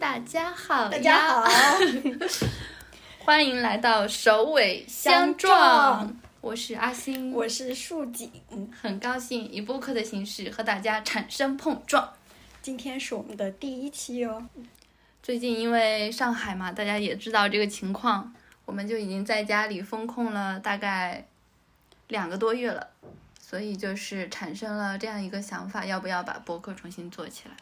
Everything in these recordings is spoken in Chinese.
大家好，大家好，欢迎来到首尾相撞。我是阿星，我是树锦，很高兴以播客的形式和大家产生碰撞。今天是我们的第一期哦。最近因为上海嘛，大家也知道这个情况，我们就已经在家里封控了大概两个多月了，所以就是产生了这样一个想法，要不要把播客重新做起来？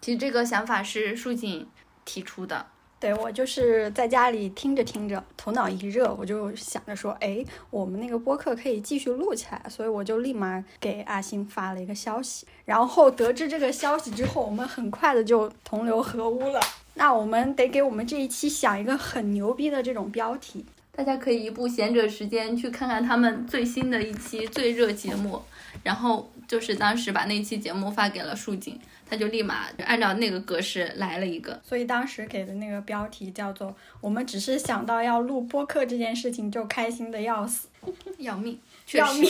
其实这个想法是树锦提出的。对我就是在家里听着听着，头脑一热，我就想着说，哎，我们那个播客可以继续录起来，所以我就立马给阿星发了一个消息。然后得知这个消息之后，我们很快的就同流合污了。那我们得给我们这一期想一个很牛逼的这种标题，大家可以一步闲着时间去看看他们最新的一期最热节目，然后就是当时把那期节目发给了树井。他就立马就按照那个格式来了一个，所以当时给的那个标题叫做“我们只是想到要录播客这件事情就开心的要死 要命，要命”，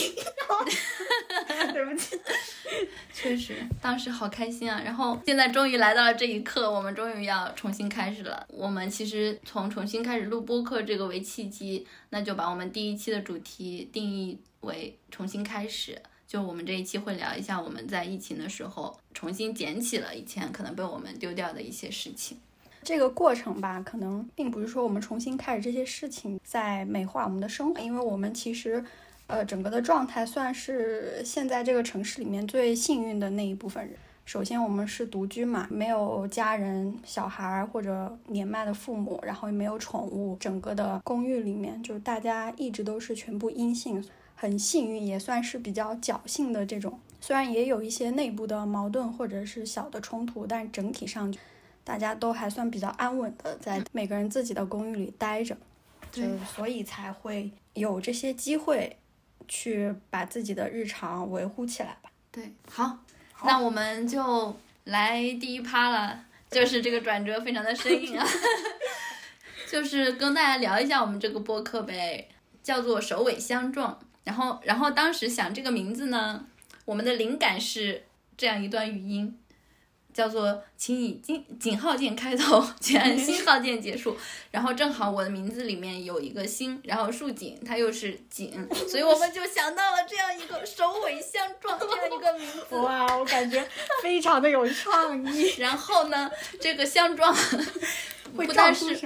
对不起，确实当时好开心啊。然后现在终于来到了这一刻，我们终于要重新开始了。我们其实从重新开始录播客这个为契机，那就把我们第一期的主题定义为重新开始。就我们这一期会聊一下我们在疫情的时候重新捡起了以前可能被我们丢掉的一些事情。这个过程吧，可能并不是说我们重新开始这些事情在美化我们的生活，因为我们其实，呃，整个的状态算是现在这个城市里面最幸运的那一部分人。首先，我们是独居嘛，没有家人、小孩或者年迈的父母，然后也没有宠物，整个的公寓里面就是大家一直都是全部阴性。很幸运，也算是比较侥幸的这种。虽然也有一些内部的矛盾或者是小的冲突，但整体上大家都还算比较安稳的在每个人自己的公寓里待着，就所以才会有这些机会去把自己的日常维护起来吧。对，好，那我们就来第一趴了，就是这个转折非常的生硬啊，就是跟大家聊一下我们这个播客呗，叫做首尾相撞。然后，然后当时想这个名字呢，我们的灵感是这样一段语音，叫做“请以井井号键开头，请按星号键结束 ”。然后正好我的名字里面有一个星，然后竖井它又是井，所以我们就想到了这样一个首尾相撞这样一个名字。哇，我感觉非常的有创意。然后呢，这个相撞。不但是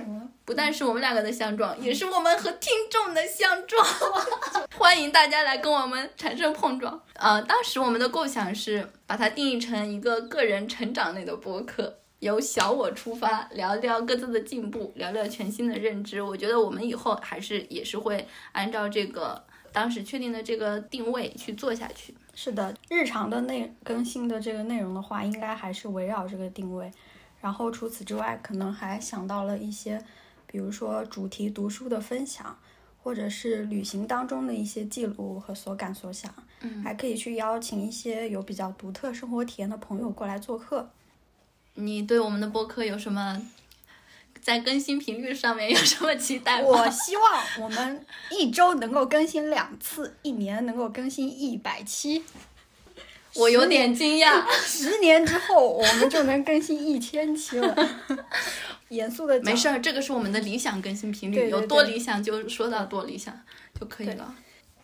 不但是我们两个的相撞，也是我们和听众的相撞。欢迎大家来跟我们产生碰撞。呃，当时我们的构想是把它定义成一个个人成长类的播客，由小我出发，聊聊各自的进步，聊聊全新的认知。我觉得我们以后还是也是会按照这个当时确定的这个定位去做下去。是的，日常的内更新的这个内容的话，应该还是围绕这个定位。然后除此之外，可能还想到了一些，比如说主题读书的分享，或者是旅行当中的一些记录和所感所想。嗯，还可以去邀请一些有比较独特生活体验的朋友过来做客。你对我们的播客有什么在更新频率上面有什么期待吗？我希望我们一周能够更新两次，一年能够更新一百期。我有点惊讶，十年之后我们就能更新一千期了。严肃的，没事儿，这个是我们的理想更新频率，有多理想就说到多理想就可以了。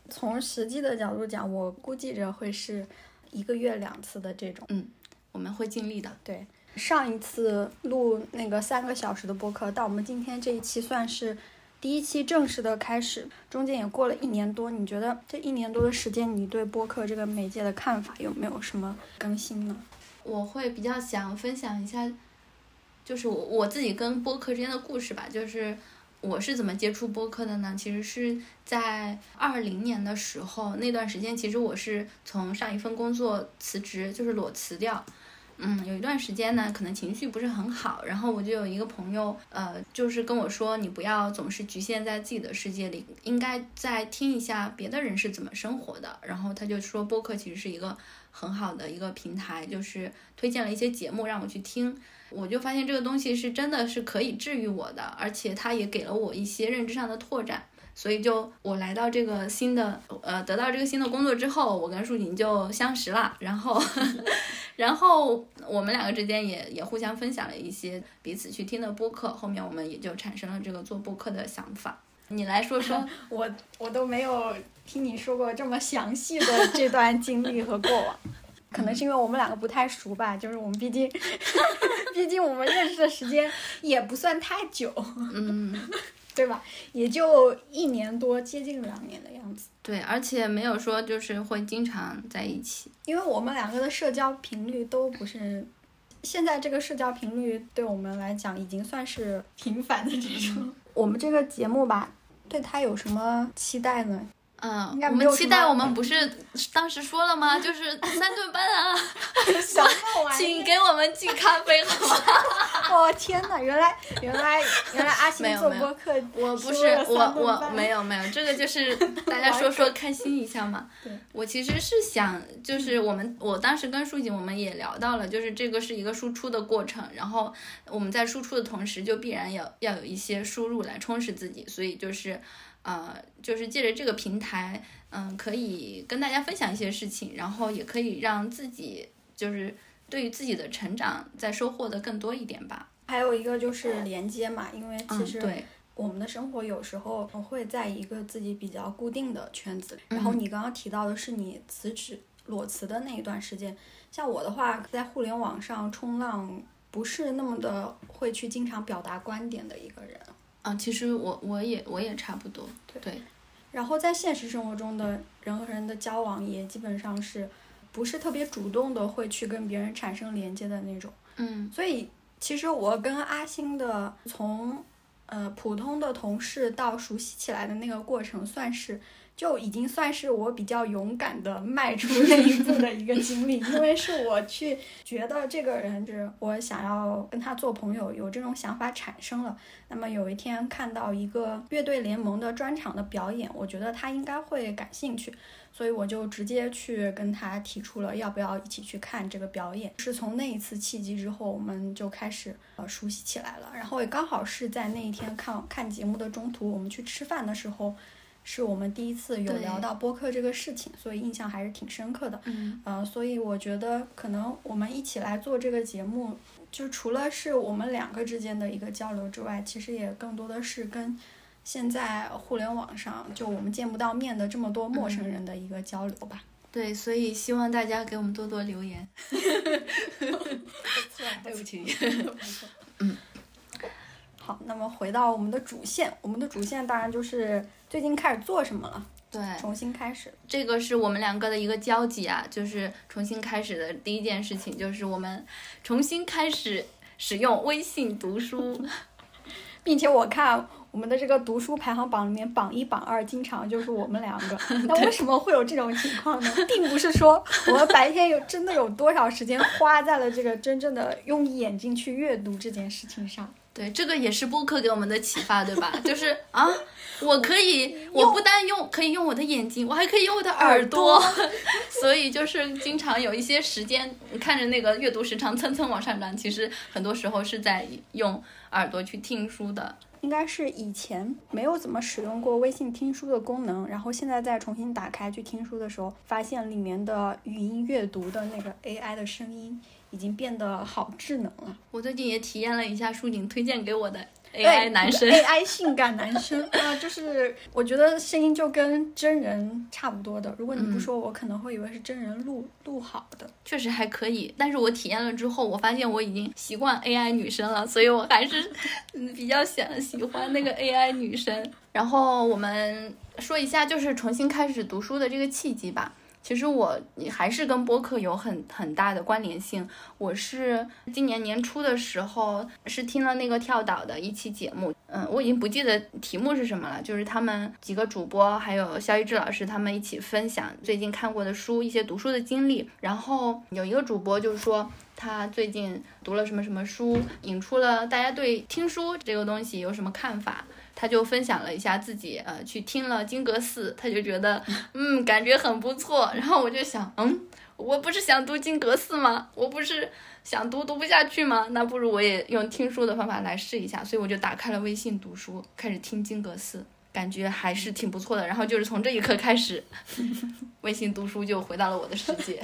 从实际的角度讲，我估计着会是一个月两次的这种。嗯，我们会尽力的。对，上一次录那个三个小时的播客，到我们今天这一期算是。第一期正式的开始，中间也过了一年多。你觉得这一年多的时间，你对播客这个媒介的看法有没有什么更新呢？我会比较想分享一下，就是我我自己跟播客之间的故事吧。就是我是怎么接触播客的呢？其实是在二零年的时候，那段时间其实我是从上一份工作辞职，就是裸辞掉。嗯，有一段时间呢，可能情绪不是很好，然后我就有一个朋友，呃，就是跟我说，你不要总是局限在自己的世界里，应该再听一下别的人是怎么生活的。然后他就说，播客其实是一个很好的一个平台，就是推荐了一些节目让我去听。我就发现这个东西是真的是可以治愈我的，而且它也给了我一些认知上的拓展。所以就我来到这个新的呃得到这个新的工作之后，我跟舒锦就相识了，然后 然后我们两个之间也也互相分享了一些彼此去听的播客，后面我们也就产生了这个做播客的想法。你来说说，我我都没有听你说过这么详细的这段经历和过往，可能是因为我们两个不太熟吧，就是我们毕竟 毕竟我们认识的时间也不算太久，嗯，对吧？也就一年多，接近两年的样子。对，而且没有说就是会经常在一起，因为我们两个的社交频率都不是，现在这个社交频率对我们来讲已经算是频繁的这种。我们这个节目吧，对他有什么期待呢？嗯，我们期待我们不是当时说了吗？就是三顿半啊 请给我们寄咖啡好吗？哦天哪！原来原来原来阿没星有没有做播客，我不是我我没有没有，这个就是大家说说开心一下嘛。对，我其实是想，就是我们我当时跟舒锦我们也聊到了，就是这个是一个输出的过程，然后我们在输出的同时，就必然要要有一些输入来充实自己，所以就是。呃，就是借着这个平台，嗯，可以跟大家分享一些事情，然后也可以让自己就是对于自己的成长再收获的更多一点吧。还有一个就是连接嘛，因为其嗯，实对，我们的生活有时候会在一个自己比较固定的圈子里。然后你刚刚提到的是你辞职裸辞的那一段时间，像我的话，在互联网上冲浪不是那么的会去经常表达观点的一个人。啊，其实我我也我也差不多，对，然后在现实生活中的人和人的交往也基本上是不是特别主动的会去跟别人产生连接的那种。嗯所以其实我跟阿星的从呃普通的同事到熟悉起来的那个过程，算是就已经算是我比较勇敢的迈出那一步的一个经历，因为是我去觉得这个人就是我想要跟他做朋友，有这种想法产生了。那么有一天看到一个乐队联盟的专场的表演，我觉得他应该会感兴趣。所以我就直接去跟他提出了要不要一起去看这个表演。是从那一次契机之后，我们就开始呃熟悉起来了。然后也刚好是在那一天看看节目的中途，我们去吃饭的时候，是我们第一次有聊到播客这个事情，所以印象还是挺深刻的。嗯呃，所以我觉得可能我们一起来做这个节目，就除了是我们两个之间的一个交流之外，其实也更多的是跟现在互联网上就我们见不到面的这么多陌生人的一个交流吧。对，所以希望大家给我们多多留言。对不起，嗯。好，那么回到我们的主线，我们的主线当然就是最近开始做什么了，对，重新开始。这个是我们两个的一个交集啊，就是重新开始的第一件事情，就是我们重新开始使用微信读书。并且我看我们的这个读书排行榜里面，榜一、榜二经常就是我们两个。那为什么会有这种情况呢？并不是说我们白天有真的有多少时间花在了这个真正的用眼睛去阅读这件事情上。对，这个也是播客给我们的启发，对吧？就是啊，我可以，我不单用可以用我的眼睛，我还可以用我的耳朵，所以就是经常有一些时间看着那个阅读时长蹭蹭往上涨，其实很多时候是在用耳朵去听书的。应该是以前没有怎么使用过微信听书的功能，然后现在再重新打开去听书的时候，发现里面的语音阅读的那个 AI 的声音已经变得好智能了。我最近也体验了一下舒锦推荐给我的 AI 男生，，AI 性感男生啊，就是我觉得声音就跟真人差不多的。如果你不说，我可能会以为是真人录录好的。确实还可以，但是我体验了之后，我发现我已经习惯 AI 女生了，所以我还是嗯比较想喜欢那个 AI 女生。然后我们说一下，就是重新开始读书的这个契机吧。其实我还是跟播客有很很大的关联性。我是今年年初的时候是听了那个跳岛的一期节目，嗯，我已经不记得题目是什么了，就是他们几个主播还有肖一志老师他们一起分享最近看过的书，一些读书的经历。然后有一个主播就是说他最近读了什么什么书，引出了大家对听书这个东西有什么看法。他就分享了一下自己呃去听了金阁寺，他就觉得嗯感觉很不错。然后我就想，嗯，我不是想读金阁寺吗？我不是想读读不下去吗？那不如我也用听书的方法来试一下。所以我就打开了微信读书，开始听金阁寺。感觉还是挺不错的。然后就是从这一刻开始，微信读书就回到了我的世界。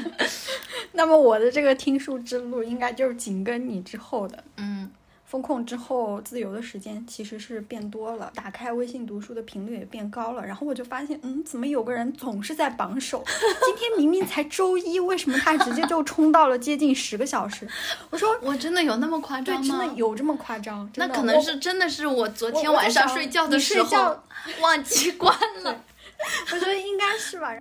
那么我的这个听书之路应该就是紧跟你之后的。嗯，风控之后，自由的时间其实是变多了，打开微信读书的频率也变高了。然后我就发现，嗯，怎么有个人总是在榜首？今天明明才周一，为什么他直接就冲到了接近十个小时？我说，我真的有那么夸，张吗？对真的有这么夸张？那可能是真的是我昨天晚上睡觉的时候睡觉 忘记关了。我觉得应该是吧。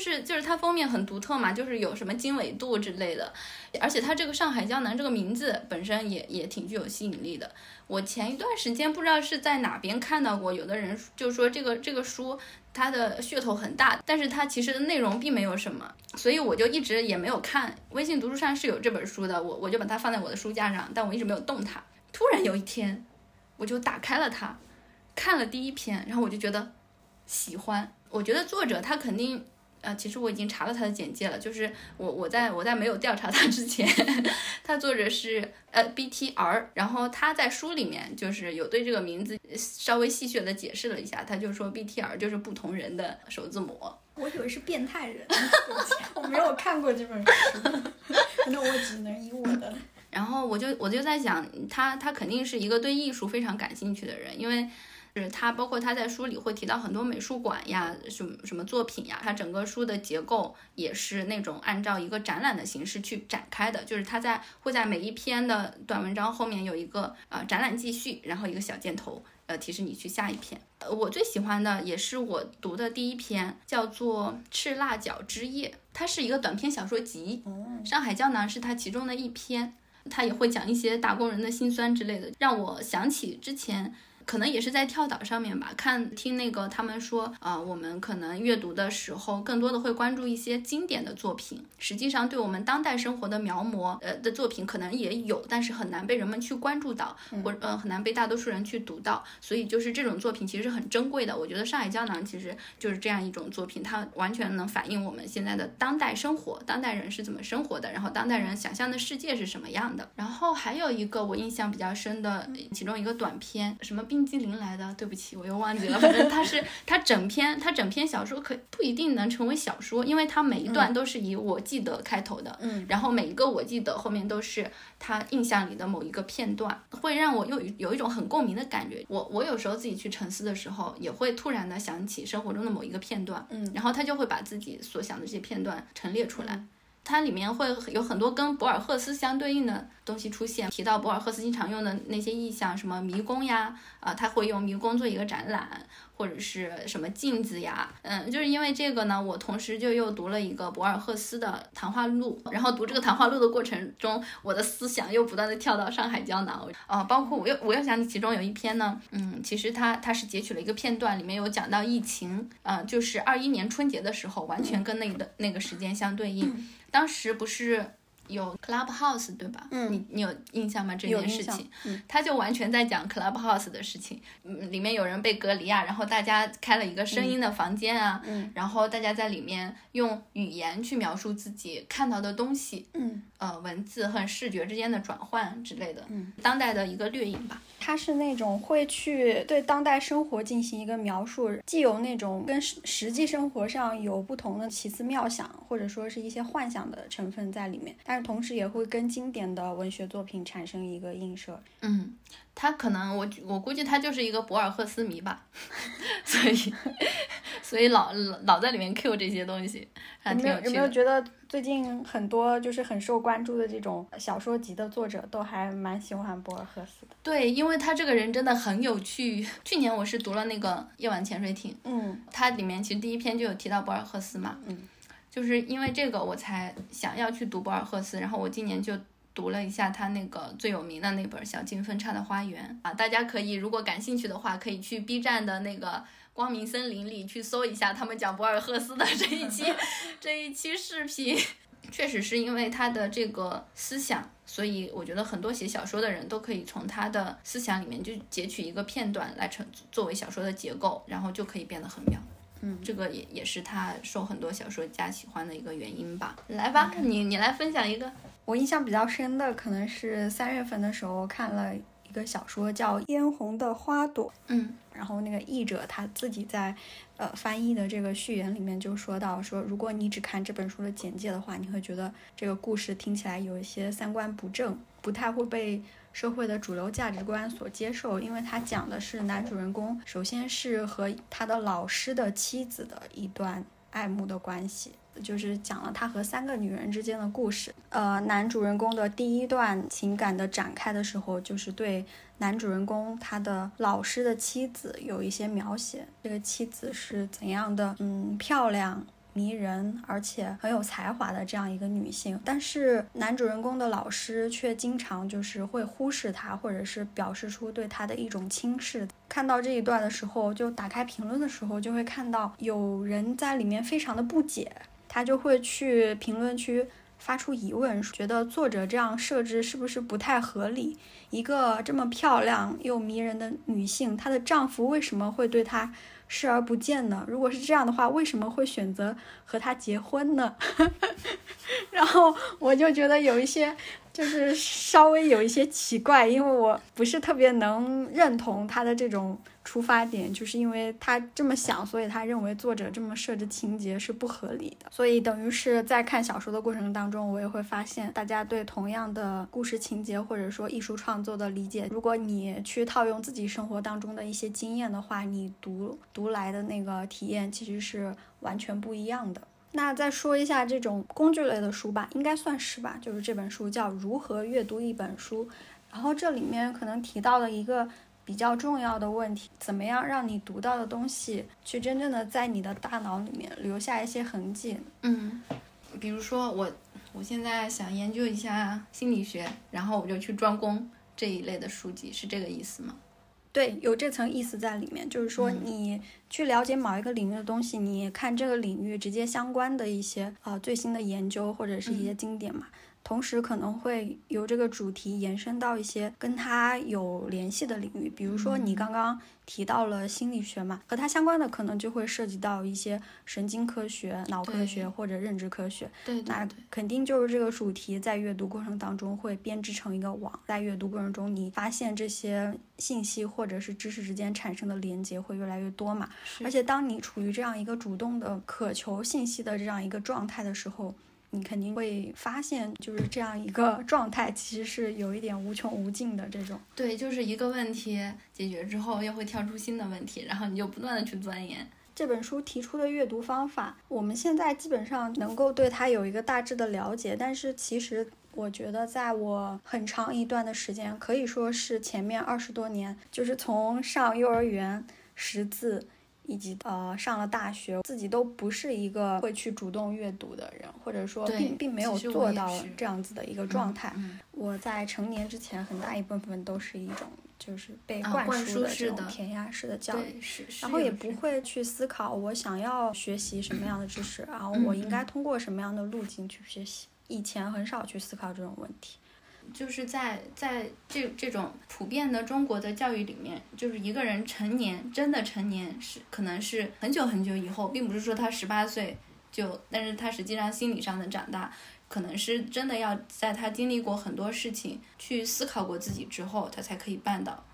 就是就是它封面很独特嘛，就是有什么经纬度之类的，而且它这个上海江南这个名字本身也也挺具有吸引力的。我前一段时间不知道是在哪边看到过，有的人就说这个这个书它的噱头很大，但是它其实的内容并没有什么，所以我就一直也没有看。微信读书上是有这本书的，我我就把它放在我的书架上，但我一直没有动它。突然有一天，我就打开了它，看了第一篇，然后我就觉得喜欢。我觉得作者他肯定。呃，其实我已经查了他的简介了，就是我我在我在没有调查他之前，他作者是呃 BTR，然后他在书里面就是有对这个名字稍微戏谑的解释了一下，他就说 BTR 就是不同人的首字母。我以为是变态人，对不起 我没有看过这本书，那我只能以我的。然后我就我就在想，他他肯定是一个对艺术非常感兴趣的人，因为。是他，包括他在书里会提到很多美术馆呀，什么什么作品呀，他整个书的结构也是那种按照一个展览的形式去展开的，就是他在会在每一篇的短文章后面有一个呃展览继续，然后一个小箭头，呃提示你去下一篇。呃，我最喜欢的也是我读的第一篇，叫做《赤辣椒之夜》，它是一个短篇小说集，《上海胶囊》是它其中的一篇，它也会讲一些打工人的辛酸之类的，让我想起之前。可能也是在跳岛上面吧，看听那个他们说，啊，我们可能阅读的时候，更多的会关注一些经典的作品。实际上，对我们当代生活的描摹，呃的作品可能也有，但是很难被人们去关注到，或呃很难被大多数人去读到。所以就是这种作品其实是很珍贵的。我觉得《上海胶囊》其实就是这样一种作品，它完全能反映我们现在的当代生活，当代人是怎么生活的，然后当代人想象的世界是什么样的。然后还有一个我印象比较深的，其中一个短片，什么冰激凌来的，对不起，我又忘记了。反正它是它整篇它整篇小说可不一定能成为小说，因为它每一段都是以我记得开头的，嗯，然后每一个我记得后面都是他印象里的某一个片段，会让我有有一种很共鸣的感觉。我我有时候自己去沉思的时候，也会突然的想起生活中的某一个片段，嗯，然后他就会把自己所想的这些片段陈列出来。它里面会有很多跟博尔赫斯相对应的东西出现，提到博尔赫斯经常用的那些意象，什么迷宫呀，啊，他会用迷宫做一个展览，或者是什么镜子呀，嗯，就是因为这个呢，我同时就又读了一个博尔赫斯的谈话录，然后读这个谈话录的过程中，我的思想又不断的跳到上海胶囊，啊，包括我又我又想起其中有一篇呢，嗯，其实它它是截取了一个片段，里面有讲到疫情，啊，就是二一年春节的时候，完全跟那个那个时间相对应。当时不是有 Clubhouse 对吧？嗯，你你有印象吗？这件事情，嗯，他就完全在讲 Clubhouse 的事情。嗯，里面有人被隔离啊，然后大家开了一个声音的房间啊，嗯，然后大家在里面用语言去描述自己看到的东西，嗯，呃，文字和视觉之间的转换之类的，嗯，当代的一个掠影吧。他是那种会去对当代生活进行一个描述，既有那种跟实实际生活上有不同的奇思妙想，或者说是一些幻想的成分在里面，但是同时也会跟经典的文学作品产生一个映射。嗯，他可能我我估计他就是一个博尔赫斯迷吧，所以 所以老老老在里面 Q 这些东西，还挺有没有有没有。觉得最近很多就是很受关注的这种小说集的作者都还蛮喜欢博尔赫斯的？对，因为他这个人真的很有趣。去年我是读了那个《夜晚潜水艇》，嗯它里面其实第一篇就有提到博尔赫斯嘛，嗯，就是因为这个我才想要去读博尔赫斯，然后我今年就读了一下他那个最有名的那本《小径分叉的花园》啊，大家可以如果感兴趣的话，可以去 B 站的那个光明森林里去搜一下他们讲博尔赫斯的这一期 这一期视频。确实是因为他的这个思想，所以我觉得很多写小说的人都可以从他的思想里面就截取一个片段来成作为小说的结构，然后就可以变得很妙。嗯，这个也也是他受很多小说家喜欢的一个原因吧。来吧，你你来分享一个。我印象比较深的可能是三月份的时候看了一个小说叫《嫣红的花朵》，嗯，然后那个译者他自己在呃翻译的这个序言里面就说到说，如果你只看这本书的简介的话，你会觉得这个故事听起来有一些三观不正，不太会被社会的主流价值观所接受，因为他讲的是男主人公首先是和他的老师的妻子的一段爱慕的关系。就是讲了他和三个女人之间的故事。呃，男主人公的第一段情感的展开的时候，就是对男主人公他的老师的妻子有一些描写。这个妻子是怎样的？嗯，漂亮。迷人而且很有才华的这样一个女性，但是男主人公的老师却经常就是会忽视她，或者是表示出对她的一种轻视。看到这一段的时候，就打开评论的时候，就会看到有人在里面非常的不解。他就会去评论区发出疑问，觉得作者这样设置是不是不太合理？一个这么漂亮又迷人的女性，她的丈夫为什么会对她视而不见呢？如果是这样的话，为什么会选择和她结婚呢？然后我就觉得有一些。就是稍微有一些奇怪，因为我不是特别能认同他的这种出发点，就是因为他这么想，所以他认为作者这么设置情节是不合理的。所以等于是在看小说的过程当中，我也会发现，大家对同样的故事情节或者说艺术创作的理解，如果你去套用自己生活当中的一些经验的话，你读读来的那个体验其实是完全不一样的。那再说一下这种工具类的书吧，应该算是吧。就是这本书叫《如何阅读一本书》，然后这里面可能提到了一个比较重要的问题：怎么样让你读到的东西去真正的在你的大脑里面留下一些痕迹？嗯，比如说我我现在想研究一下心理学，然后我就去专攻这一类的书籍，是这个意思吗？对，有这层意思在里面，就是说你去了解某一个领域的东西，你看这个领域直接相关的一些啊最新的研究或者是一些经典嘛。同时可能会由这个主题延伸到一些跟它有联系的领域，比如说你刚刚提到了心理学嘛，和它相关的可能就会涉及到一些神经科学、脑科学或者认知科学。对，那肯定就是这个主题在阅读过程当中会编织成一个网，在阅读过程中你发现这些信息或者是知识之间产生的连接会越来越多嘛。而且当你处于这样一个主动的渴求信息的这样一个状态的时候。你肯定会发现，就是这样一个状态，其实是有一点无穷无尽的这种。对，就是一个问题解决之后，又会跳出新的问题，然后你就不断的去钻研。这本书提出的阅读方法，我们现在基本上能够对它有一个大致的了解，但是其实我觉得，在我很长一段的时间，可以说是前面二十多年，就是从上幼儿园识字。以及呃，上了大学，自己都不是一个会去主动阅读的人，或者说并并没有做到这样子的一个状态。我在成年之前，很大一部分都是一种就是被灌输的这种填鸭式的教育，然后也不会去思考我想要学习什么样的知识，然后我应该通过什么样的路径去学习。以前很少去思考这种问题。就是在在这这种普遍的中国的教育里面，就是一个人成年，真的成年是可能是很久很久以后，并不是说他十八岁就，但是他实际上心理上的长大，可能是真的要在他经历过很多事情，去思考过自己之后，他才可以办到。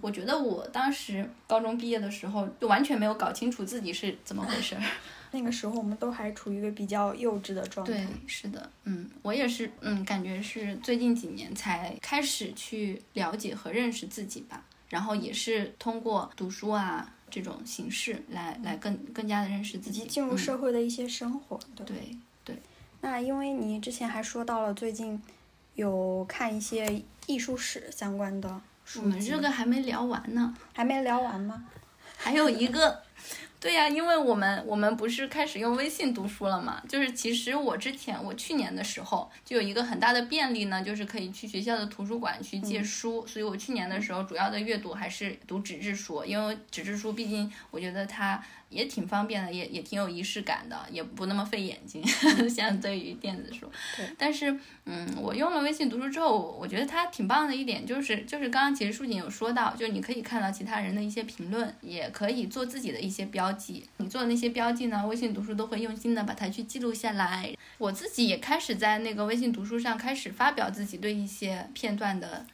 我觉得我当时高中毕业的时候，就完全没有搞清楚自己是怎么回事儿。那个时候我们都还处于一个比较幼稚的状态。对，是的，嗯，我也是，嗯，感觉是最近几年才开始去了解和认识自己吧。然后也是通过读书啊这种形式来来更更加的认识自己，进入社会的一些生活。对对。那因为你之前还说到了最近有看一些艺术史相关的书，我们这个还没聊完呢，还没聊完吗？还有一个。对呀，因为我们我们不是开始用微信读书了嘛？就是其实我之前我去年的时候就有一个很大的便利呢，就是可以去学校的图书馆去借书，所以我去年的时候主要的阅读还是读纸质书，因为纸质书毕竟我觉得它也挺方便的，也也挺有仪式感的，也不那么费眼睛，相对于电子书。对。但是，嗯，我用了微信读书之后，我觉得它挺棒的一点就是，就是刚刚其实舒锦有说到，就是你可以看到其他人的一些评论，也可以做自己的一些标记。你做的那些标记呢，微信读书都会用心的把它去记录下来。我自己也开始在那个微信读书上开始发表自己对一些片段的。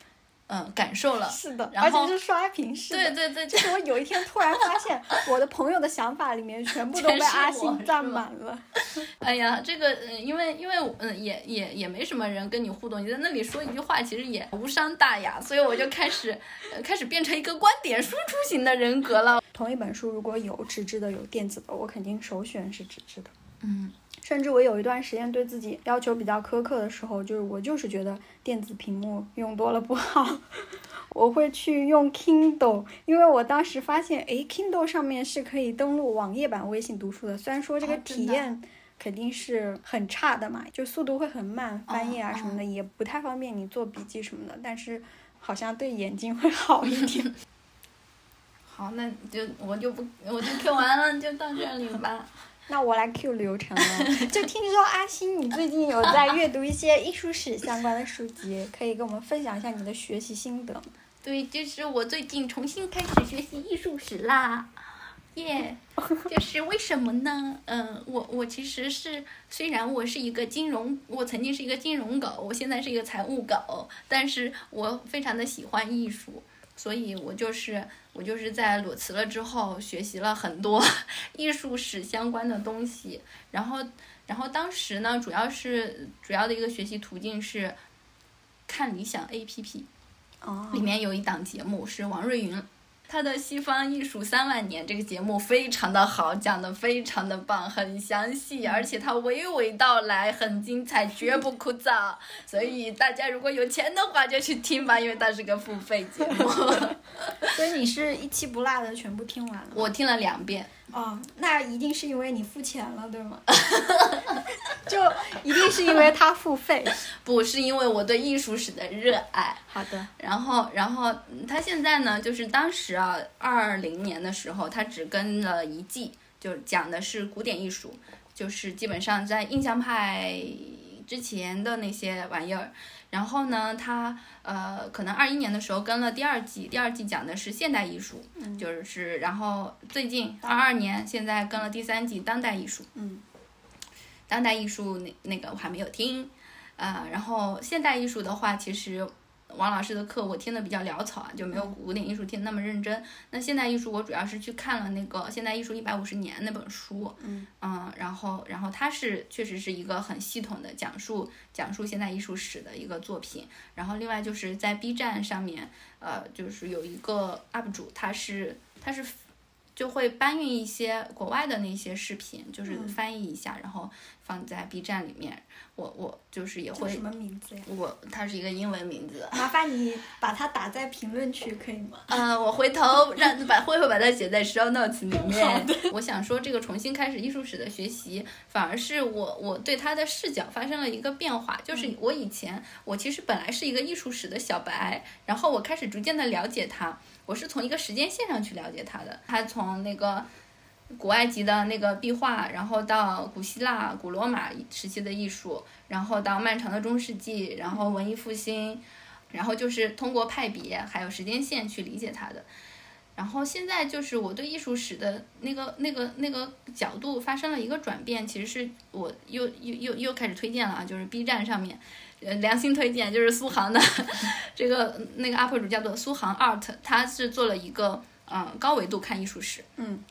嗯，感受了，是的，而且是刷屏式的。对对对，就是我有一天突然发现，我的朋友的想法里面全部都被阿星占满了。哎呀，这个，嗯，因为因为嗯，也也也没什么人跟你互动，你在那里说一句话，其实也无伤大雅，所以我就开始开始变成一个观点输出型的人格了。同一本书如果有纸质的，有电子的，我肯定首选是纸质的。嗯。甚至我有一段时间对自己要求比较苛刻的时候，就是我就是觉得电子屏幕用多了不好，我会去用 Kindle，因为我当时发现，诶，Kindle 上面是可以登录网页版微信读书的，虽然说这个体验肯定是很差的嘛，就速度会很慢，翻页啊什么的也不太方便你做笔记什么的，但是好像对眼睛会好一点。好，那就我就不我就听完了，就到这里吧。那我来 Q 流程了，就听说阿星你最近有在阅读一些艺术史相关的书籍，可以跟我们分享一下你的学习心得吗？对，就是我最近重新开始学习艺术史啦，耶！就是为什么呢？嗯，我我其实是虽然我是一个金融，我曾经是一个金融狗，我现在是一个财务狗，但是我非常的喜欢艺术。所以我就是我就是在裸辞了之后，学习了很多 艺术史相关的东西。然后，然后当时呢，主要是主要的一个学习途径是看理想 A P P，哦，里面有一档节目是王瑞云。他的西方艺术三万年这个节目非常的好，讲的非常的棒，很详细，而且他娓娓道来，很精彩，绝不枯燥。所以大家如果有钱的话就去听吧，因为它是个付费节目。所以你是一期不落的全部听完了？我听了两遍。哦，那一定是因为你付钱了，对吗？就一定是因为他付费，不是因为我对艺术史的热爱。好的。然后，然后他现在呢，就是当时啊，二零年的时候，他只跟了一季，就讲的是古典艺术，就是基本上在印象派之前的那些玩意儿。然后呢，他呃，可能二一年的时候跟了第二季，第二季讲的是现代艺术，就是然后最近二二年现在跟了第三季当代艺术，嗯，当代艺术那那个我还没有听，呃，然后现代艺术的话，其实。王老师的课我听的比较潦草啊，就没有古典艺术听那么认真。那现代艺术我主要是去看了那个《现代艺术一百五十年》那本书，嗯嗯，然后然后它是确实是一个很系统的讲述讲述现代艺术史的一个作品。然后另外就是在 B 站上面，呃，就是有一个 UP 主，他是他是就会搬运一些国外的那些视频，就是翻译一下，然后放在 B 站里面。我我就是也会什么名字呀？我它是一个英文名字。麻烦你把它打在评论区可以吗？嗯，我回头 让把会会把它写在 show notes 里面。我想说，这个重新开始艺术史的学习，反而是我我对他的视角发生了一个变化。就是我以前我其实本来是一个艺术史的小白，然后我开始逐渐的了解他。我是从一个时间线上去了解他的。他从那个。古埃及的那个壁画，然后到古希腊、古罗马时期的艺术，然后到漫长的中世纪，然后文艺复兴，然后就是通过派别还有时间线去理解它的。然后现在就是我对艺术史的那个那个那个角度发生了一个转变，其实是我又又又又开始推荐了啊，就是 B 站上面，呃，良心推荐就是苏杭的 这个那个 UP 主叫做苏杭 Art，他是做了一个嗯高维度看艺术史，嗯。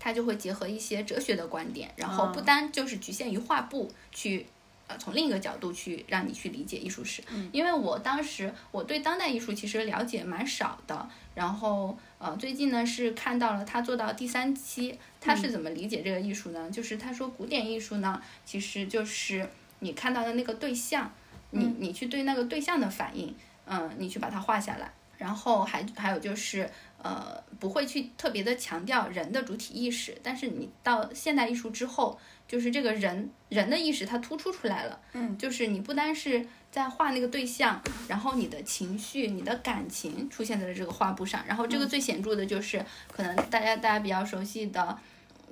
他就会结合一些哲学的观点，然后不单就是局限于画布，去呃从另一个角度去让你去理解艺术史。因为我当时我对当代艺术其实了解蛮少的，然后呃最近呢是看到了他做到第三期，他是怎么理解这个艺术呢？就是他说古典艺术呢其实就是你看到的那个对象，你你去对那个对象的反应，嗯，你去把它画下来，然后还还有就是。呃，不会去特别的强调人的主体意识，但是你到现代艺术之后，就是这个人人的意识它突出出来了，嗯，就是你不单是在画那个对象，然后你的情绪、你的感情出现在了这个画布上，然后这个最显著的就是可能大家大家比较熟悉的，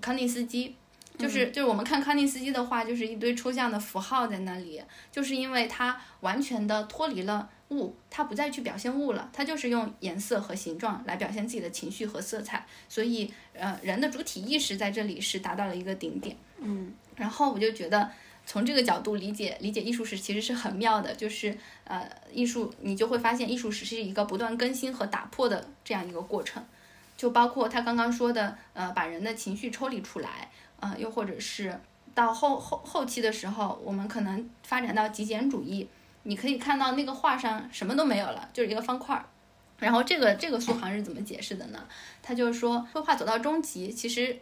康定斯基。就是就是我们看康定斯基的画，就是一堆抽象的符号在那里，就是因为它完全的脱离了物，它不再去表现物了，它就是用颜色和形状来表现自己的情绪和色彩，所以呃人的主体意识在这里是达到了一个顶点。嗯，然后我就觉得从这个角度理解理解艺术史其实是很妙的，就是呃艺术你就会发现艺术史是一个不断更新和打破的这样一个过程，就包括他刚刚说的呃把人的情绪抽离出来。啊，又或者是到后后后期的时候，我们可能发展到极简主义，你可以看到那个画上什么都没有了，就是一个方块儿。然后这个这个苏杭是怎么解释的呢？他就是说，绘画走到终极，其实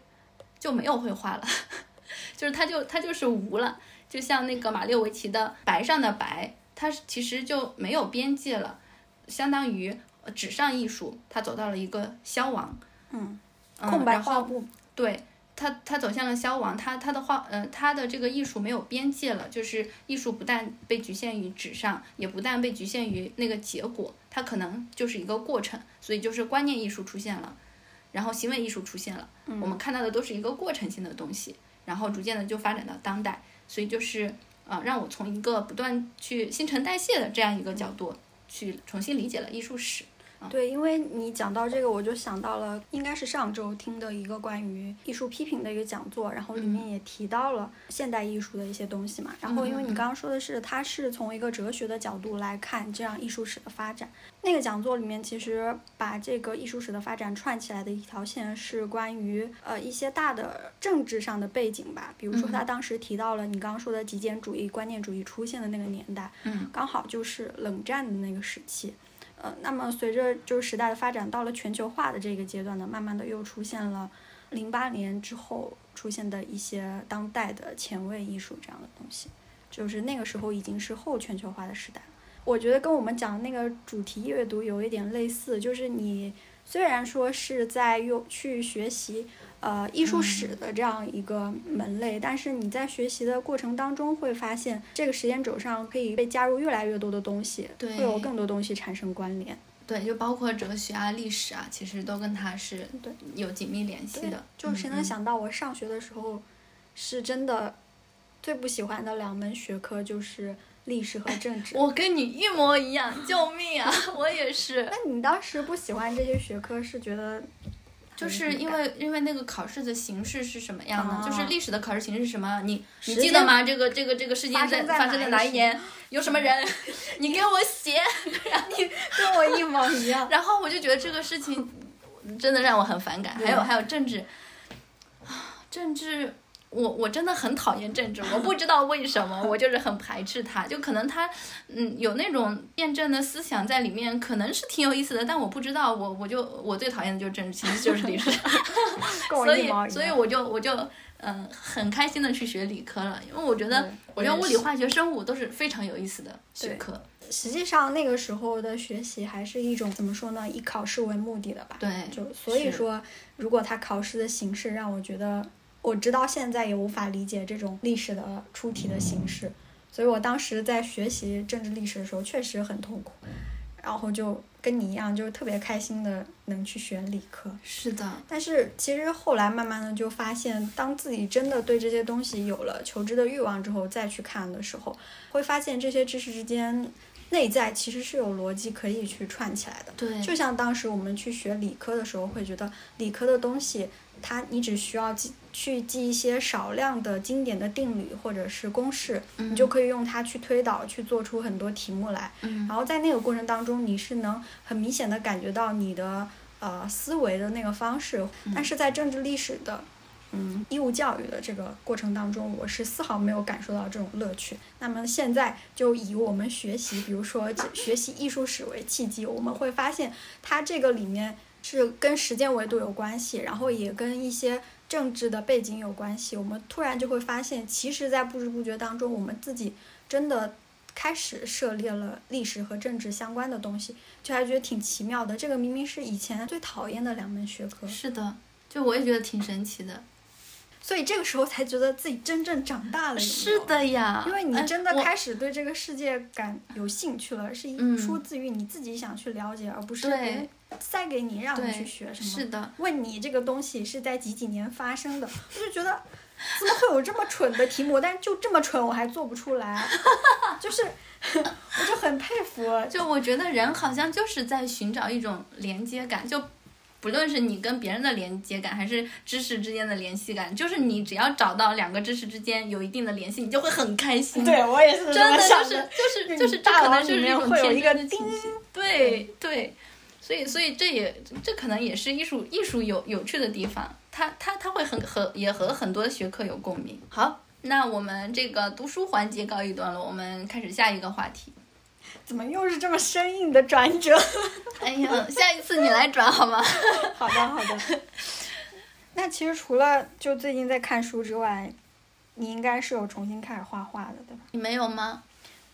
就没有绘画了，就是它就它就是无了。就像那个马列维奇的白上的白，它其实就没有边界了，相当于纸上艺术，它走到了一个消亡。嗯，空白画布。对。他他走向了消亡，他他的画，呃，他的这个艺术没有边界了，就是艺术不但被局限于纸上，也不但被局限于那个结果，它可能就是一个过程，所以就是观念艺术出现了，然后行为艺术出现了，我们看到的都是一个过程性的东西，然后逐渐的就发展到当代，所以就是呃，让我从一个不断去新陈代谢的这样一个角度去重新理解了艺术史。对，因为你讲到这个，我就想到了，应该是上周听的一个关于艺术批评的一个讲座，然后里面也提到了现代艺术的一些东西嘛。然后，因为你刚刚说的是，它是从一个哲学的角度来看这样艺术史的发展。那个讲座里面其实把这个艺术史的发展串起来的一条线是关于呃一些大的政治上的背景吧。比如说，他当时提到了你刚刚说的极简主义、观念主义出现的那个年代，嗯，刚好就是冷战的那个时期。呃，那么随着就是时代的发展，到了全球化的这个阶段呢，慢慢的又出现了零八年之后出现的一些当代的前卫艺术这样的东西，就是那个时候已经是后全球化的时代。我觉得跟我们讲的那个主题阅读有一点类似，就是你虽然说是在用去学习。呃，艺术史的这样一个门类，但是你在学习的过程当中会发现，这个时间轴上可以被加入越来越多的东西，会有更多东西产生关联。对，就包括哲学啊、历史啊，其实都跟它是对有紧密联系的。就谁能想到我上学的时候，是真的最不喜欢的两门学科就是历史和政治。我跟你一模一样，救命啊！我也是。那你当时不喜欢这些学科，是觉得？就是因为因为那个考试的形式是什么样的？就是历史的考试形式是什么？你你记得吗？这个这个这个事件在发生在哪一年？有什么人？你给我写。你跟我一模一样。然后我就觉得这个事情真的让我很反感。还有还有政治啊，政治。我我真的很讨厌政治，我不知道为什么，我就是很排斥它。就可能它，嗯，有那种辩证的思想在里面，可能是挺有意思的，但我不知道。我我就我最讨厌的就是政治，其实就是历史。所以所以我就我就嗯很开心的去学理科了，因为我觉得我觉得物理、化学、生物都是非常有意思的学科。实际上那个时候的学习还是一种怎么说呢？以考试为目的的吧。对。就所以说，如果他考试的形式让我觉得。我直到现在也无法理解这种历史的出题的形式，所以我当时在学习政治历史的时候确实很痛苦，然后就跟你一样，就是特别开心的能去选理科。是的，但是其实后来慢慢的就发现，当自己真的对这些东西有了求知的欲望之后，再去看的时候，会发现这些知识之间内在其实是有逻辑可以去串起来的。对，就像当时我们去学理科的时候，会觉得理科的东西。它，你只需要记去记一些少量的经典的定理或者是公式，你就可以用它去推导，去做出很多题目来。然后在那个过程当中，你是能很明显的感觉到你的呃思维的那个方式。但是在政治历史的嗯义务教育的这个过程当中，我是丝毫没有感受到这种乐趣。那么现在就以我们学习，比如说学习艺术史为契机，我们会发现它这个里面。是跟时间维度有关系，然后也跟一些政治的背景有关系。我们突然就会发现，其实，在不知不觉当中，我们自己真的开始涉猎了历史和政治相关的东西，就还觉得挺奇妙的。这个明明是以前最讨厌的两门学科。是的，就我也觉得挺神奇的。所以这个时候才觉得自己真正长大了。是的呀，因为你真的开始对这个世界感有兴趣了，是出自于你自己想去了解，而不是别人塞给你让你去学什么。是的，问你这个东西是在几几年发生的，我就觉得怎么会有这么蠢的题目？但是就这么蠢，我还做不出来，就是 我就很佩服。就我觉得人好像就是在寻找一种连接感，就。不论是你跟别人的连接感，还是知识之间的联系感，就是你只要找到两个知识之间有一定的联系，你就会很开心。对我也是真的就是就是就是这可能就是一种天真的情绪。对对，所以所以这也这可能也是艺术艺术有有趣的地方，它它它会很和也和很多学科有共鸣。好，那我们这个读书环节告一段落，我们开始下一个话题。怎么又是这么生硬的转折？哎呀，下一次你来转好吗？好的，好的。那其实除了就最近在看书之外，你应该是有重新开始画画的，对吧？你没有吗？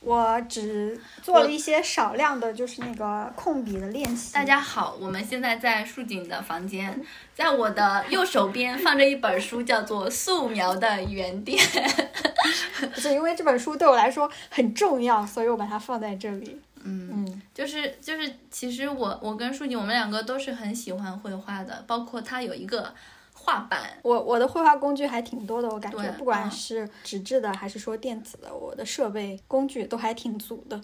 我只做了一些少量的，就是那个控笔的练习。大家好，我们现在在树井的房间，在我的右手边放着一本书，叫做《素描的原点》。不是因为这本书对我来说很重要，所以我把它放在这里。嗯嗯，就是就是，其实我我跟树景，我们两个都是很喜欢绘画的，包括他有一个。画板，我我的绘画工具还挺多的，我感觉不管是纸质的还是说电子的，我的设备工具都还挺足的。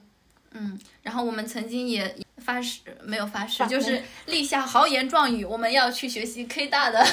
嗯，然后我们曾经也发誓，没有发誓，就是立下豪言壮语，我们要去学习 K 大的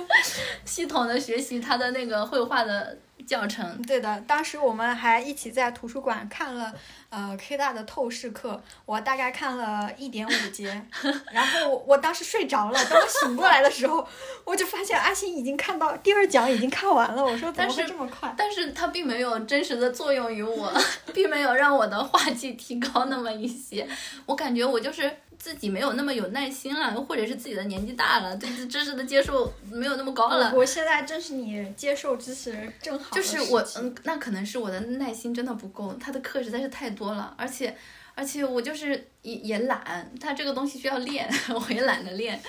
系统的学习他的那个绘画的教程。对的，当时我们还一起在图书馆看了。呃，K 大的透视课，我大概看了一点五节，然后我我当时睡着了，等我醒过来的时候，我就发现阿星已经看到第二讲已经看完了。我说怎么会这么快？但是它并没有真实的作用于我，并没有让我的画技提高那么一些。我感觉我就是。自己没有那么有耐心了，或者是自己的年纪大了，对知识的接受没有那么高了。我现在正是你接受知识正好。就是我，嗯，那可能是我的耐心真的不够，他的课实在是太多了，而且，而且我就是也也懒，他这个东西需要练，我也懒得练，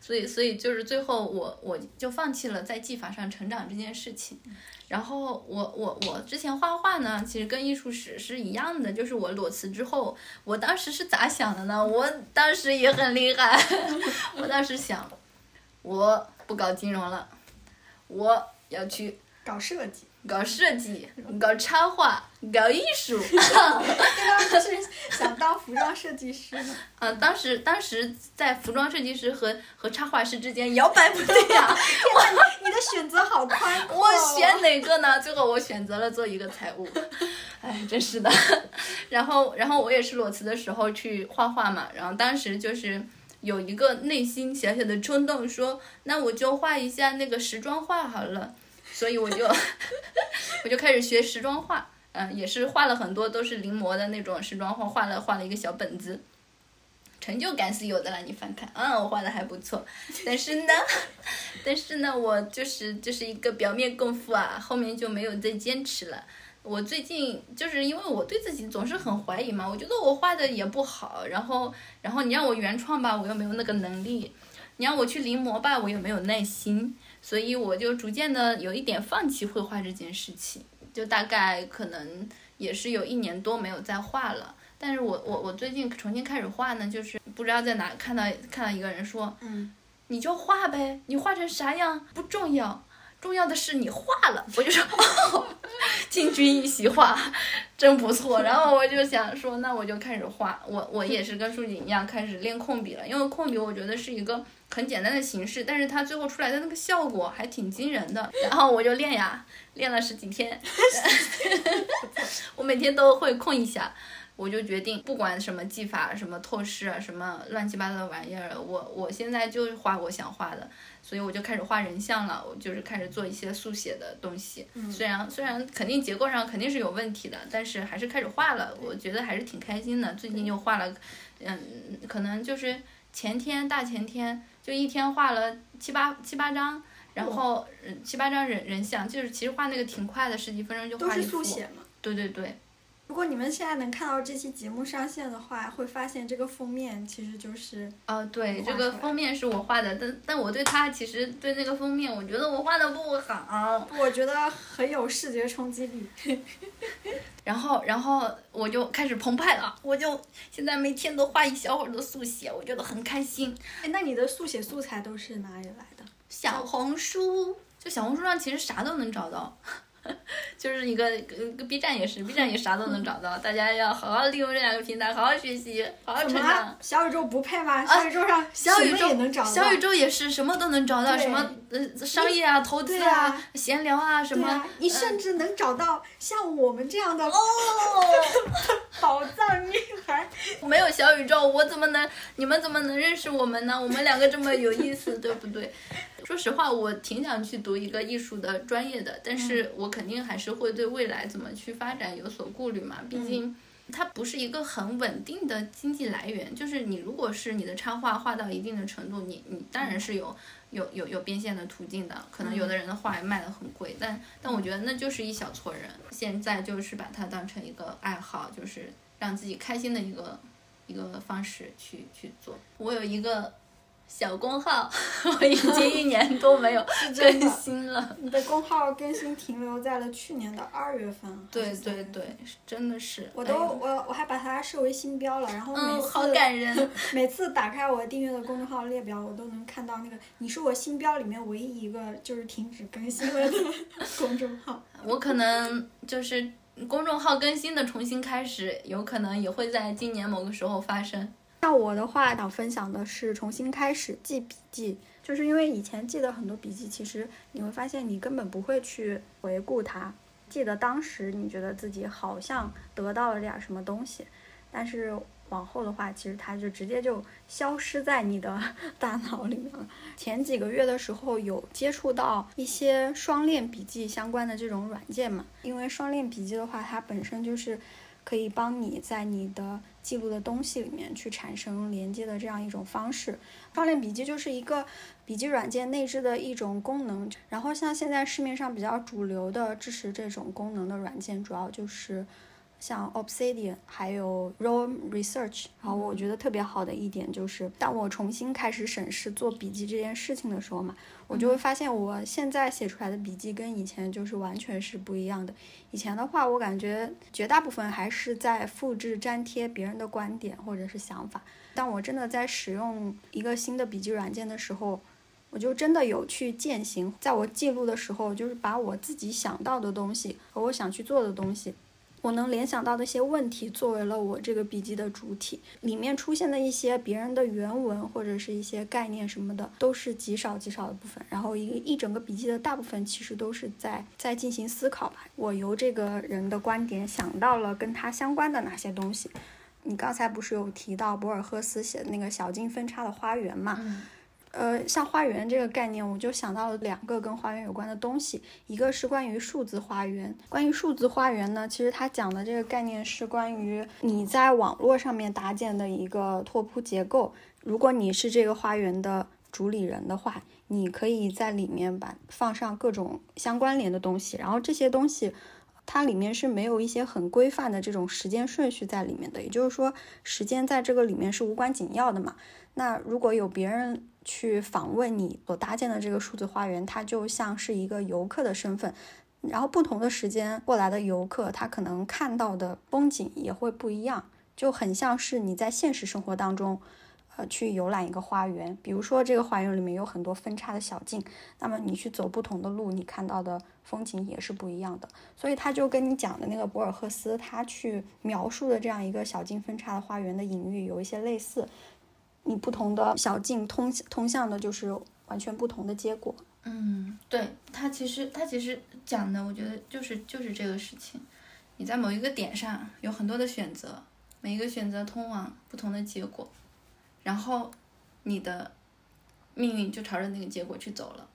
所以，所以就是最后我我就放弃了在技法上成长这件事情。然后我我我之前画画呢，其实跟艺术史是一样的，就是我裸辞之后，我当时是咋想的呢？我当时也很厉害，我当时想，我不搞金融了，我要去搞设计。搞设计，搞插画，搞艺术。当时想当服装设计师呢。嗯，当时当时在服装设计师和和插画师之间摇摆不定啊！我，你的选择好宽。我选哪个呢？最后我选择了做一个财务。哎，真是的。然后然后我也是裸辞的时候去画画嘛，然后当时就是有一个内心小小的冲动，说那我就画一下那个时装画好了。所以我就 我就开始学时装画，嗯，也是画了很多都是临摹的那种时装画，画了画了一个小本子，成就感是有的了。你翻看，嗯，我画的还不错，但是呢，但是呢，我就是就是一个表面功夫啊，后面就没有再坚持了。我最近就是因为我对自己总是很怀疑嘛，我觉得我画的也不好，然后然后你让我原创吧，我又没有那个能力，你让我去临摹吧，我又没有耐心。所以我就逐渐的有一点放弃绘画这件事情，就大概可能也是有一年多没有再画了。但是我我我最近重新开始画呢，就是不知道在哪看到看到一个人说，嗯，你就画呗，你画成啥样不重要，重要的是你画了。我就说，哦，金君一席话，真不错。然后我就想说，那我就开始画。我我也是跟舒锦一样开始练控笔了，因为控笔我觉得是一个。很简单的形式，但是它最后出来的那个效果还挺惊人的。然后我就练呀，练了十几天，我每天都会控一下，我就决定不管什么技法、什么透视啊、什么乱七八糟的玩意儿，我我现在就画我想画的，所以我就开始画人像了。我就是开始做一些速写的东西，虽然虽然肯定结构上肯定是有问题的，但是还是开始画了。我觉得还是挺开心的。最近就画了，嗯，可能就是前天、大前天。就一天画了七八七八张，然后七八张人人像，就是其实画那个挺快的，十几分钟就画一幅。都是速写对对对，如果你们现在能看到这期节目上线的话，会发现这个封面其实就是哦，对，这个封面是我画的，但但我对它其实对那个封面，我觉得我画的不好。我觉得很有视觉冲击力。然后，然后我就开始澎湃了，我就现在每天都画一小会儿的速写，我觉得很开心。哎，那你的速写素材都是哪里来的？小红书，就小红书上其实啥都能找到，就是一个呃个 B 站也是，B 站也啥都能找到。大家要好好利用这两个平台，好好学习，好好成长。？小宇宙不配吗？小宇宙上小宇什么也宙能找到。小宇宙也是什么都能找到，什么呃商业啊、投资对啊闲聊啊什么。啊，你甚至能找到像我们这样的哦，宝藏女孩。没有小宇宙，我怎么能？你们怎么能认识我们呢？我们两个这么有意思，对不对？说实话，我挺想去读一个艺术的专业的，但是我肯定还是会对未来怎么去发展有所顾虑嘛。毕竟它不是一个很稳定的经济来源。就是你如果是你的插画画到一定的程度，你你当然是有有有有变现的途径的。可能有的人的画也卖得很贵，但但我觉得那就是一小撮人。现在就是把它当成一个爱好，就是让自己开心的一个一个方式去去做。我有一个小公号，我已经一年多没有更新了。你的公号更新停留在了去年的二月份。对对对，真的是。我都哎我我还把它设为新标了，然后每嗯，次、好感人。每次打开我订阅的公众号列表，我都能看到那个你是我新标里面唯一一个就是停止更新了的 公众号。我可能就是公众号更新的重新开始，有可能也会在今年某个时候发生。像我的话，想分享的是重新开始记笔记，就是因为以前记的很多笔记，其实你会发现你根本不会去回顾它，记得当时你觉得自己好像得到了点什么东西，但是往后的话，其实它就直接就消失在你的 大脑里面了。前几个月的时候有接触到一些双链笔记相关的这种软件嘛，因为双链笔记的话，它本身就是可以帮你在你的记录的东西里面去产生连接的这样一种方式。双链笔记就是一个笔记软件内置的一种功能。然后像现在市面上比较主流的支持这种功能的软件，主要就是像 Obsidian 还有 Raw Research。然后我觉得特别好的一点就是，当我重新开始审视做笔记这件事情的时候嘛，我就会发现我现在写出来的笔记跟以前就是完全是不一样的。以前的话，我感觉绝大部分还是在复制粘贴别人的观点或者是想法。当我真的在使用一个新的笔记软件的时候，我就真的有去践行。在我记录的时候，就是把我自己想到的东西和我想去做的东西，我能联想到的一些问题，作为了我这个笔记的主体。里面出现的一些别人的原文或者是一些概念什么的，都是极少极少的部分。然后一个一整个笔记的大部分其实都是在在进行思考吧。我由这个人的观点想到了跟他相关的哪些东西。你刚才不是有提到博尔赫斯写的那个小径分叉的花园嘛？呃，像花园这个概念，我就想到了两个跟花园有关的东西，一个是关于数字花园。关于数字花园呢，其实它讲的这个概念是关于你在网络上面搭建的一个拓扑结构。如果你是这个花园的主理人的话，你可以在里面把放上各种相关联的东西，然后这些东西。它里面是没有一些很规范的这种时间顺序在里面的，也就是说，时间在这个里面是无关紧要的嘛。那如果有别人去访问你所搭建的这个数字花园，它就像是一个游客的身份，然后不同的时间过来的游客，他可能看到的风景也会不一样，就很像是你在现实生活当中。呃，去游览一个花园，比如说这个花园里面有很多分叉的小径，那么你去走不同的路，你看到的风景也是不一样的。所以他就跟你讲的那个博尔赫斯他去描述的这样一个小径分叉的花园的隐喻有一些类似，你不同的小径通通向的就是完全不同的结果。嗯，对他其实他其实讲的，我觉得就是就是这个事情。你在某一个点上有很多的选择，每一个选择通往不同的结果，然后你的命运就朝着那个结果去走了。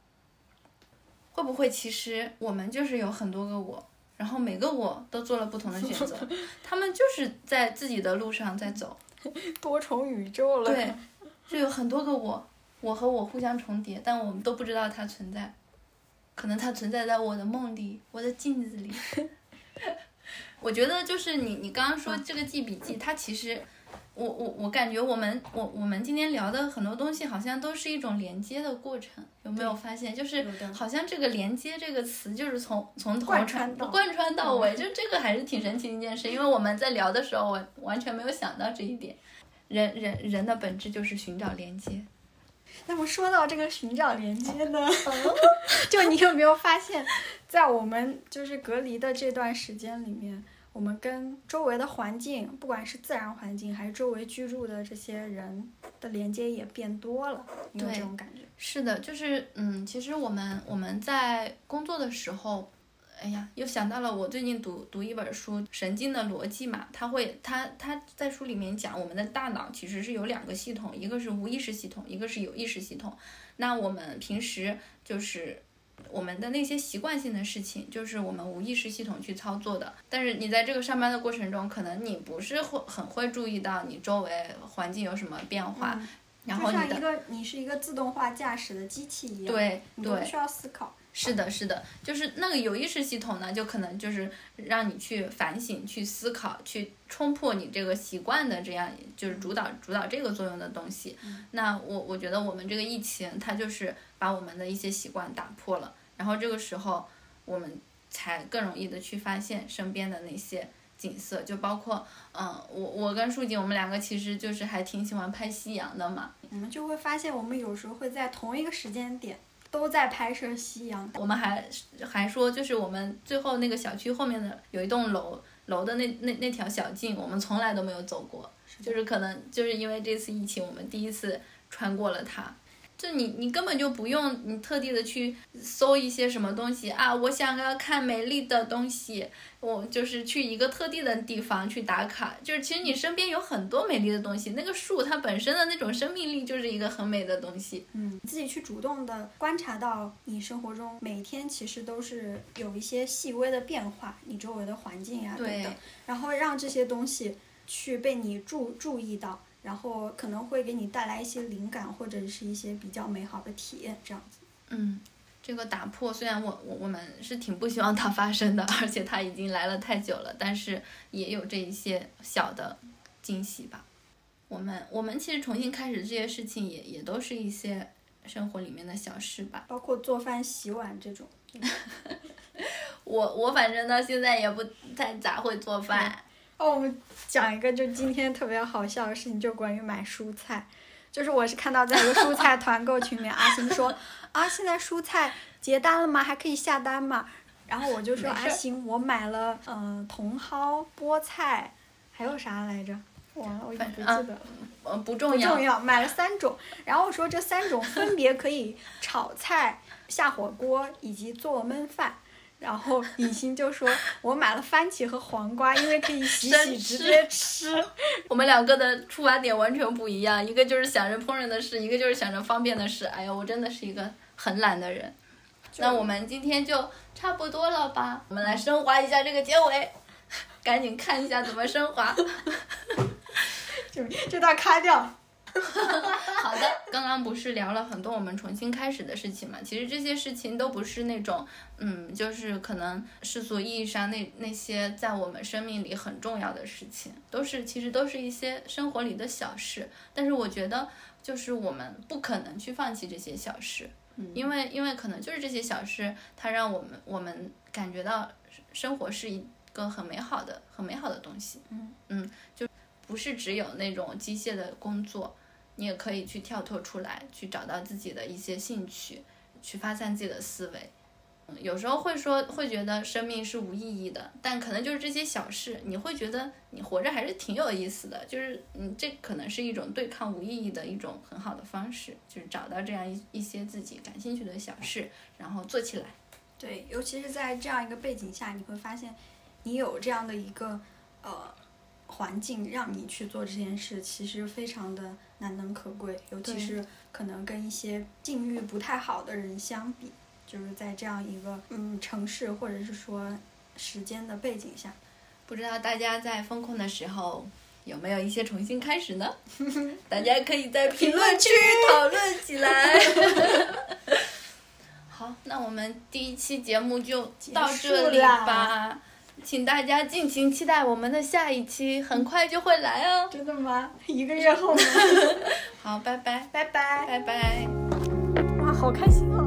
会不会其实我们就是有很多个我，然后每个我都做了不同的选择，他们就是在自己的路上在走。多重宇宙了。对，就有很多个我，我和我互相重叠，但我们都不知道它存在。可能它存在在我的梦里，我的镜子里。我觉得就是你你刚刚说这个记笔记，它其实。我我我感觉我们我我们今天聊的很多东西好像都是一种连接的过程，有没有发现？就是好像这个连接这个词就是从从头贯穿到贯穿到尾，就这个还是挺神奇的一件事。因为我们在聊的时候，我完全没有想到这一点。人人人的本质就是寻找连接。那么说到这个寻找连接呢，就你有没有发现，在我们就是隔离的这段时间里面？我们跟周围的环境，不管是自然环境还是周围居住的这些人的连接也变多了，有这种感觉。是的，就是嗯，其实我们我们在工作的时候，哎呀，又想到了我最近读读一本书《神经的逻辑》嘛，他会他他在书里面讲，我们的大脑其实是有两个系统，一个是无意识系统，一个是有意识系统。那我们平时就是。我们的那些习惯性的事情，就是我们无意识系统去操作的。但是你在这个上班的过程中，可能你不是会很会注意到你周围环境有什么变化。然后就像一个你是一个自动化驾驶的机器一样，对对，需要思考。是的，是的，就是那个有意识系统呢，就可能就是让你去反省、去思考、去冲破你这个习惯的这样，就是主导主导这个作用的东西。那我我觉得我们这个疫情，它就是把我们的一些习惯打破了。然后这个时候，我们才更容易的去发现身边的那些景色，就包括，嗯，我我跟树锦，我们两个其实就是还挺喜欢拍夕阳的嘛。我们就会发现，我们有时候会在同一个时间点都在拍摄夕阳。我们还还说，就是我们最后那个小区后面的有一栋楼楼的那那那条小径，我们从来都没有走过，就是可能就是因为这次疫情，我们第一次穿过了它。就你，你根本就不用你特地的去搜一些什么东西啊！我想要看美丽的东西，我就是去一个特定的地方去打卡。就是其实你身边有很多美丽的东西，那个树它本身的那种生命力就是一个很美的东西。嗯，自己去主动的观察到你生活中每天其实都是有一些细微的变化，你周围的环境呀等等，然后让这些东西去被你注注意到。然后可能会给你带来一些灵感，或者是一些比较美好的体验，这样子。嗯，这个打破虽然我我我们是挺不希望它发生的，而且它已经来了太久了，但是也有这一些小的惊喜吧。我们我们其实重新开始这些事情，也也都是一些生活里面的小事吧，包括做饭、洗碗这种。我我反正到现在也不太咋会做饭。哦，我们讲一个就今天特别好笑的事情，就关于买蔬菜。就是我是看到在一个蔬菜 团购群里面，阿星说啊，现在蔬菜结单了吗？还可以下单吗？然后我就说阿星，我买了嗯茼蒿、菠菜，还有啥来着？完了，我已经不记得了。嗯，不重要。不重要，买了三种。然后我说这三种分别可以炒菜、下火锅以及做焖饭。然后李欣就说：“我买了番茄和黄瓜，因为可以洗洗直接吃。”我们两个的出发点完全不一样，一个就是想着烹饪的事，一个就是想着方便的事。哎呀，我真的是一个很懒的人。那我们今天就差不多了吧？我们来升华一下这个结尾，赶紧看一下怎么升华。就这段卡掉。好的，刚刚不是聊了很多我们重新开始的事情嘛？其实这些事情都不是那种，嗯，就是可能世俗意义上那那些在我们生命里很重要的事情，都是其实都是一些生活里的小事。但是我觉得，就是我们不可能去放弃这些小事，因为因为可能就是这些小事，它让我们我们感觉到生活是一个很美好的很美好的东西。嗯嗯，就不是只有那种机械的工作。你也可以去跳脱出来，去找到自己的一些兴趣，去发散自己的思维。嗯，有时候会说，会觉得生命是无意义的，但可能就是这些小事，你会觉得你活着还是挺有意思的。就是，嗯，这可能是一种对抗无意义的一种很好的方式，就是找到这样一一些自己感兴趣的小事，然后做起来。对，尤其是在这样一个背景下，你会发现，你有这样的一个呃环境让你去做这件事，其实非常的。难能可贵，尤其是可能跟一些境遇不太好的人相比，就是在这样一个嗯城市或者是说时间的背景下，不知道大家在风控的时候有没有一些重新开始呢？大家可以在评论区讨论起来。好，那我们第一期节目就到这里吧。请大家尽情期待我们的下一期，很快就会来哦。真的吗？一个月后吗？好，拜拜，拜拜，拜拜。哇，好开心啊！